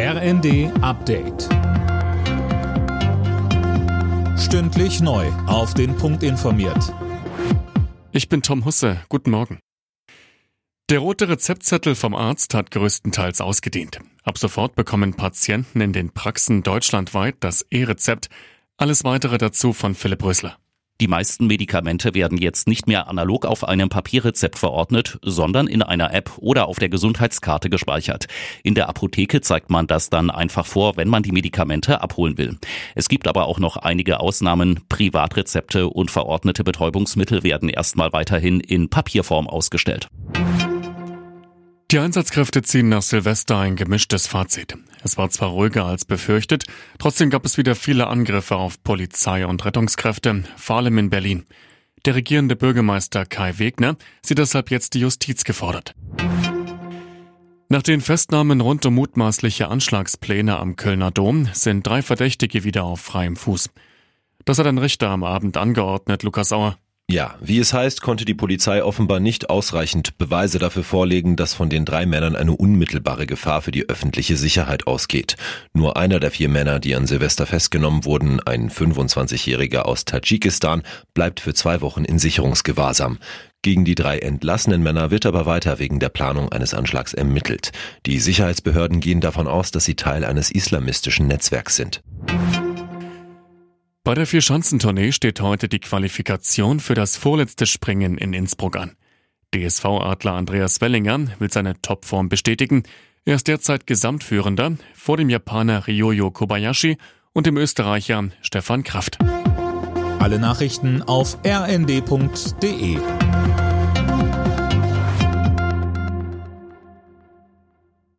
RND Update. Stündlich neu. Auf den Punkt informiert. Ich bin Tom Husse. Guten Morgen. Der rote Rezeptzettel vom Arzt hat größtenteils ausgedient. Ab sofort bekommen Patienten in den Praxen deutschlandweit das E-Rezept. Alles weitere dazu von Philipp Rösler. Die meisten Medikamente werden jetzt nicht mehr analog auf einem Papierrezept verordnet, sondern in einer App oder auf der Gesundheitskarte gespeichert. In der Apotheke zeigt man das dann einfach vor, wenn man die Medikamente abholen will. Es gibt aber auch noch einige Ausnahmen. Privatrezepte und verordnete Betäubungsmittel werden erstmal weiterhin in Papierform ausgestellt. Die Einsatzkräfte ziehen nach Silvester ein gemischtes Fazit. Es war zwar ruhiger als befürchtet, trotzdem gab es wieder viele Angriffe auf Polizei und Rettungskräfte, vor allem in Berlin. Der regierende Bürgermeister Kai Wegner sieht deshalb jetzt die Justiz gefordert. Nach den Festnahmen rund um mutmaßliche Anschlagspläne am Kölner Dom sind drei Verdächtige wieder auf freiem Fuß. Das hat ein Richter am Abend angeordnet, Lukas Auer. Ja, wie es heißt, konnte die Polizei offenbar nicht ausreichend Beweise dafür vorlegen, dass von den drei Männern eine unmittelbare Gefahr für die öffentliche Sicherheit ausgeht. Nur einer der vier Männer, die an Silvester festgenommen wurden, ein 25-Jähriger aus Tadschikistan, bleibt für zwei Wochen in Sicherungsgewahrsam. Gegen die drei entlassenen Männer wird aber weiter wegen der Planung eines Anschlags ermittelt. Die Sicherheitsbehörden gehen davon aus, dass sie Teil eines islamistischen Netzwerks sind. Bei der Vierschanzentournee steht heute die Qualifikation für das vorletzte Springen in Innsbruck an. DSV-Adler Andreas Wellinger will seine Topform bestätigen. Er ist derzeit Gesamtführender vor dem Japaner Ryoyo Kobayashi und dem Österreicher Stefan Kraft. Alle Nachrichten auf rnd.de